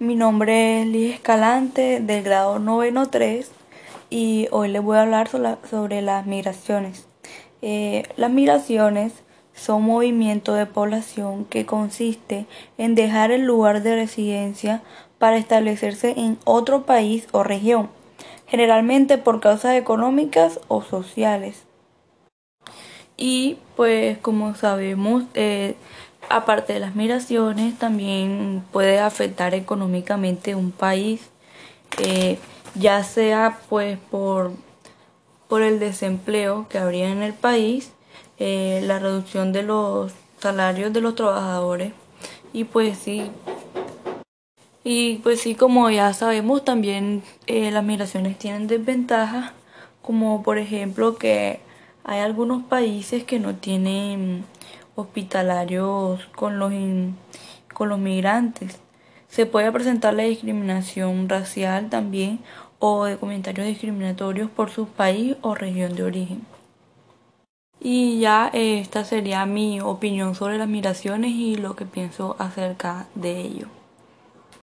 Mi nombre es Liz Escalante del grado noveno 3 y hoy les voy a hablar sobre las migraciones. Eh, las migraciones son movimientos de población que consiste en dejar el lugar de residencia para establecerse en otro país o región, generalmente por causas económicas o sociales. Y pues como sabemos, eh, aparte de las migraciones, también puede afectar económicamente un país, eh, ya sea pues por, por el desempleo que habría en el país, eh, la reducción de los salarios de los trabajadores y pues sí, y pues sí, como ya sabemos, también eh, las migraciones tienen desventajas, como por ejemplo que hay algunos países que no tienen hospitalarios con los, con los migrantes. Se puede presentar la discriminación racial también o de comentarios discriminatorios por su país o región de origen. Y ya esta sería mi opinión sobre las migraciones y lo que pienso acerca de ello.